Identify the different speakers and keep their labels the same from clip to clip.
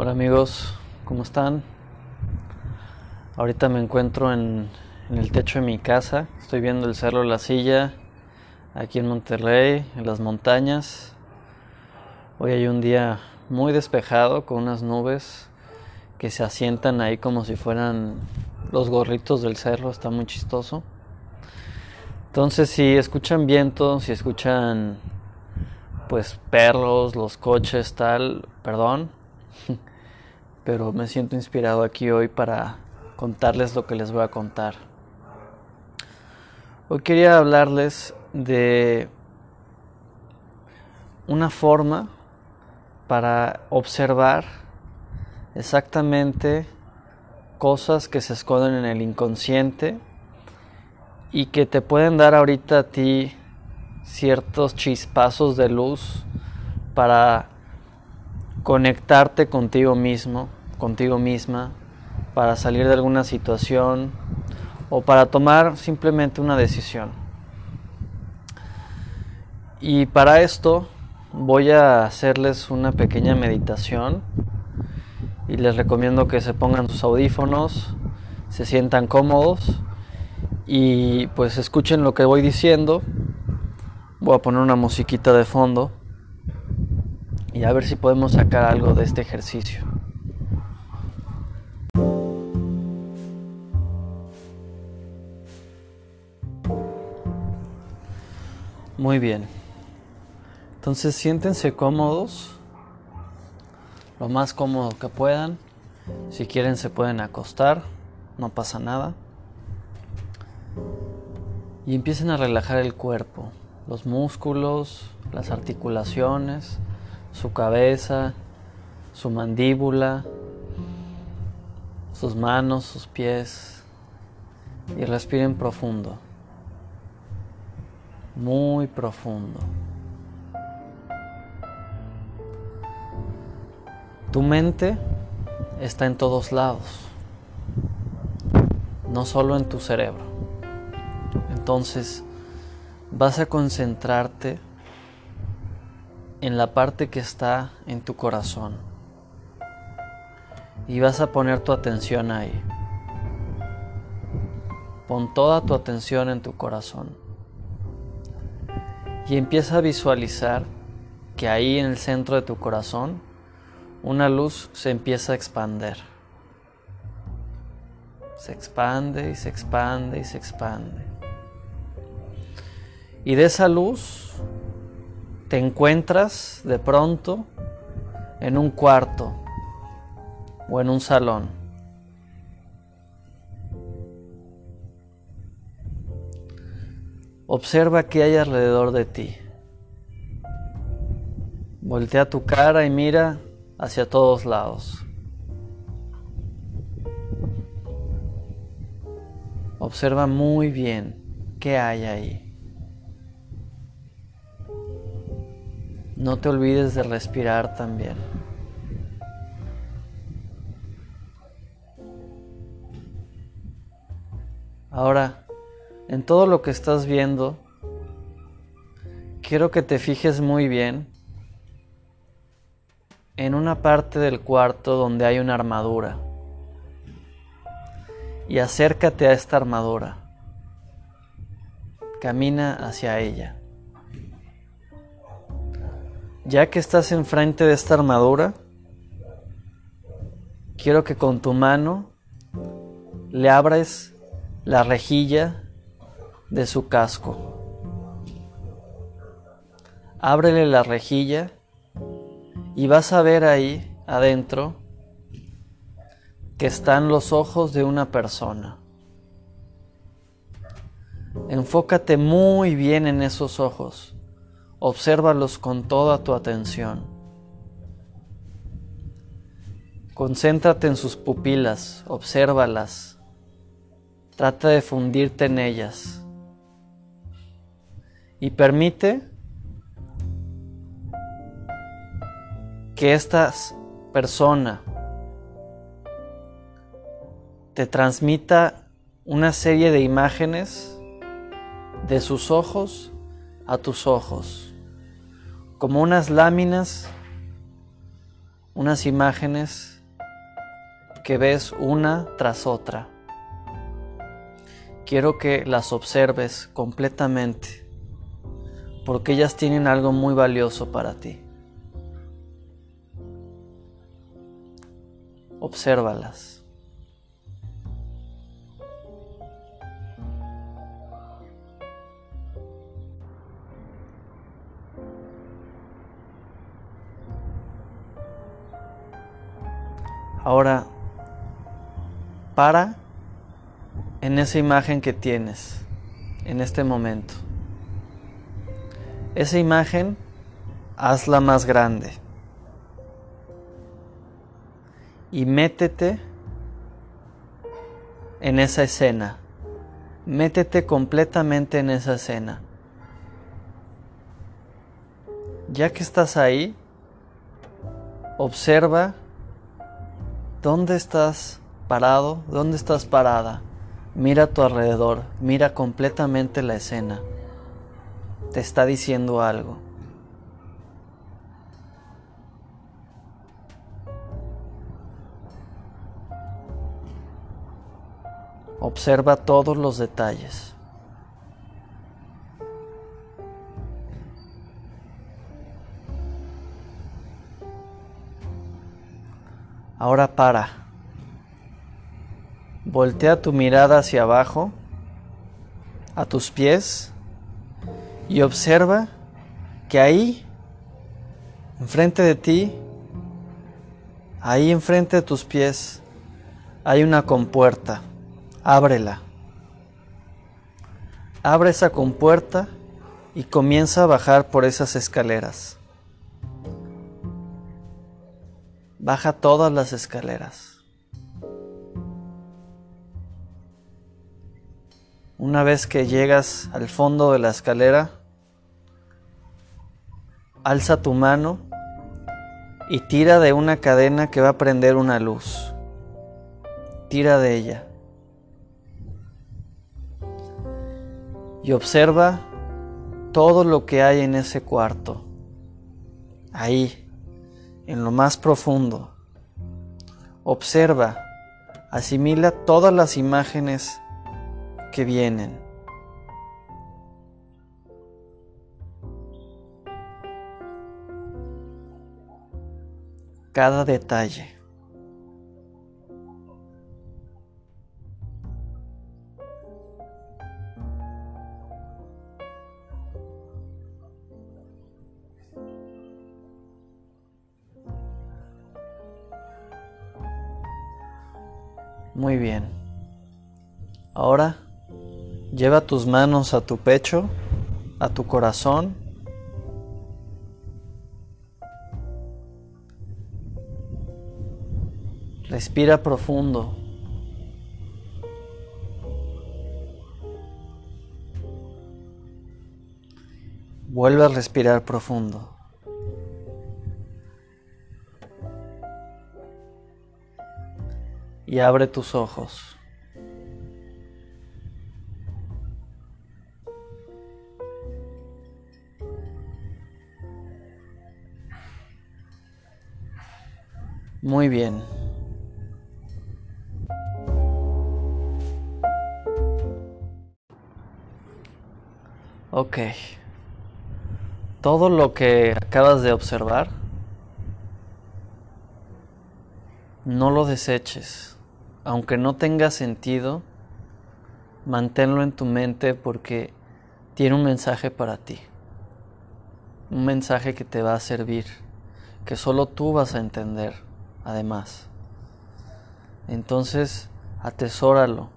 Speaker 1: Hola amigos, ¿cómo están? Ahorita me encuentro en, el techo de mi casa, estoy viendo el Cerro La Silla, aquí en Monterrey, en las montañas. Hoy hay un día muy despejado con unas nubes que se asientan ahí como si fueran los gorritos del cerro, está muy chistoso. Entonces si escuchan viento, si escuchan pues perros, los coches, tal, perdón, pero me siento inspirado aquí hoy para contarles lo que les voy a contar. Hoy quería hablarles de una forma para observar exactamente cosas que se esconden en el inconsciente y que te pueden dar ahorita a ti ciertos chispazos de luz para conectarte contigo mismo, contigo misma, para salir de alguna situación o para tomar simplemente una decisión. Y para esto voy a hacerles una pequeña meditación y les recomiendo que se pongan sus audífonos, se sientan cómodos y pues escuchen lo que voy diciendo Voy a poner una musiquita de fondo y a ver si podemos sacar algo de este ejercicio. Muy bien. Entonces siéntense cómodos, lo más cómodo que puedan. Si quieren se pueden acostar, no pasa nada. Y empiecen a relajar el cuerpo los músculos, las articulaciones, su cabeza, su mandíbula, sus manos, sus pies y respiren profundo, muy profundo. Tu mente está en todos lados, no solo en tu cerebro. Entonces, vas a concentrarte en la parte que está en tu corazón y vas a poner tu atención ahí. Pon toda tu atención en tu corazón y empieza a visualizar que ahí en el centro de tu corazón una luz se empieza a expander. Se expande y se expande y se expande. Y de esa luz te encuentras de pronto en un cuarto o en un salón. Observa qué hay alrededor de ti. Voltea tu cara y mira hacia todos lados. Observa muy bien qué hay ahí. No te olvides de respirar también. Ahora, en todo lo que estás viendo, quiero que te fijes muy bien en una parte del cuarto donde hay una armadura. Y acércate a esta armadura. Camina hacia ella. Ya que estás enfrente de esta armadura, quiero que con tu mano le abres la rejilla de su casco. Ábrele la rejilla y vas a ver ahí adentro que están los ojos de una persona. Enfócate muy bien en esos ojos Obsérvalos con toda tu atención. Concéntrate en sus pupilas, obsérvalas. Trata de fundirte en ellas. Y permite que esta persona te transmita una serie de imágenes de sus ojos a tus ojos como unas láminas, unas imágenes que ves una tras otra. Quiero que las observes completamente porque ellas tienen algo muy valioso para ti. Obsérvalas. Ahora, para en esa imagen que tienes en este momento. Esa imagen, hazla más grande. Y métete en esa escena. Métete completamente en esa escena. Ya que estás ahí, observa ¿Dónde estás parado? ¿Dónde estás parada? Mira a tu alrededor, mira completamente la escena. Te está diciendo algo. Observa todos los detalles. Ahora para. Voltea tu mirada hacia abajo, a tus pies, y observa que ahí, enfrente de ti, ahí enfrente de tus pies, hay una compuerta. Ábrela. Abre esa compuerta y comienza a bajar por esas escaleras. Baja todas las escaleras. Una vez que llegas al fondo de la escalera, alza tu mano y tira de una cadena que va a prender una luz. Tira de ella. Y observa todo lo que hay en ese cuarto. Ahí, en lo más profundo. Observa, asimila todas las imágenes que vienen. Cada detalle. Muy bien. Ahora lleva tus manos a tu pecho, a tu corazón. Respira profundo. Vuelve a respirar profundo. y abre tus ojos. Muy bien. Ok. Todo lo que acabas de observar, no lo deseches aunque no tenga sentido, manténlo en tu mente porque tiene un mensaje para ti. Un mensaje que te va a servir, que solo tú vas a entender, además. Entonces, atesóralo.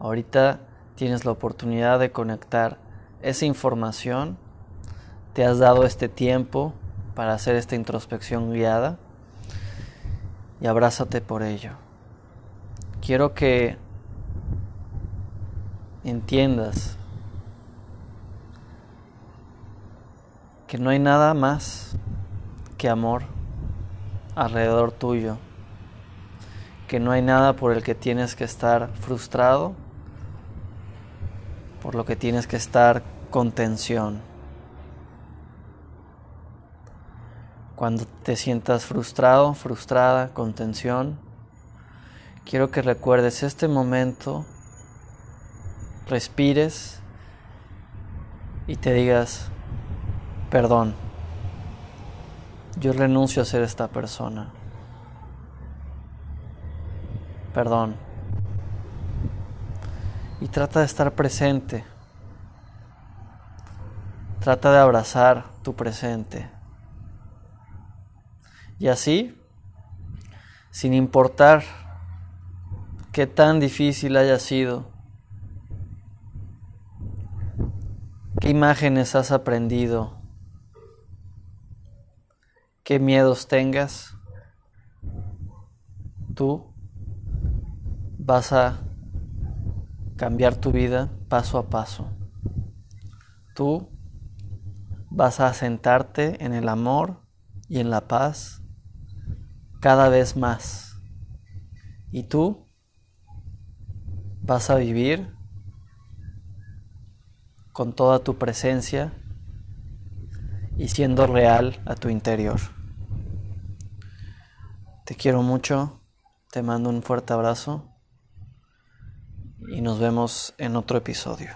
Speaker 1: Ahorita tienes la oportunidad de conectar esa información. Te has dado este tiempo para hacer esta introspección guiada y abrázate por ello quiero que entiendas que no hay nada más que amor alrededor tuyo, que no hay nada por el que tienes que estar frustrado, por lo que tienes que estar con tensión. Cuando te sientas frustrado, frustrada, con tensión, quiero que recuerdes este momento, respires y te digas, perdón, yo renuncio a ser esta persona. Perdón. Y trata de estar presente. Trata de abrazar tu presente. Y así, sin importar qué tan difícil haya sido, qué imágenes has aprendido, qué miedos tengas, tú vas a cambiar tu vida paso a paso. Tú vas a sentarte en el amor y en la paz cada vez más. Y tú vas a vivir con toda tu presencia y siendo real a tu interior. Te quiero mucho, te mando un fuerte abrazo y nos vemos en otro episodio.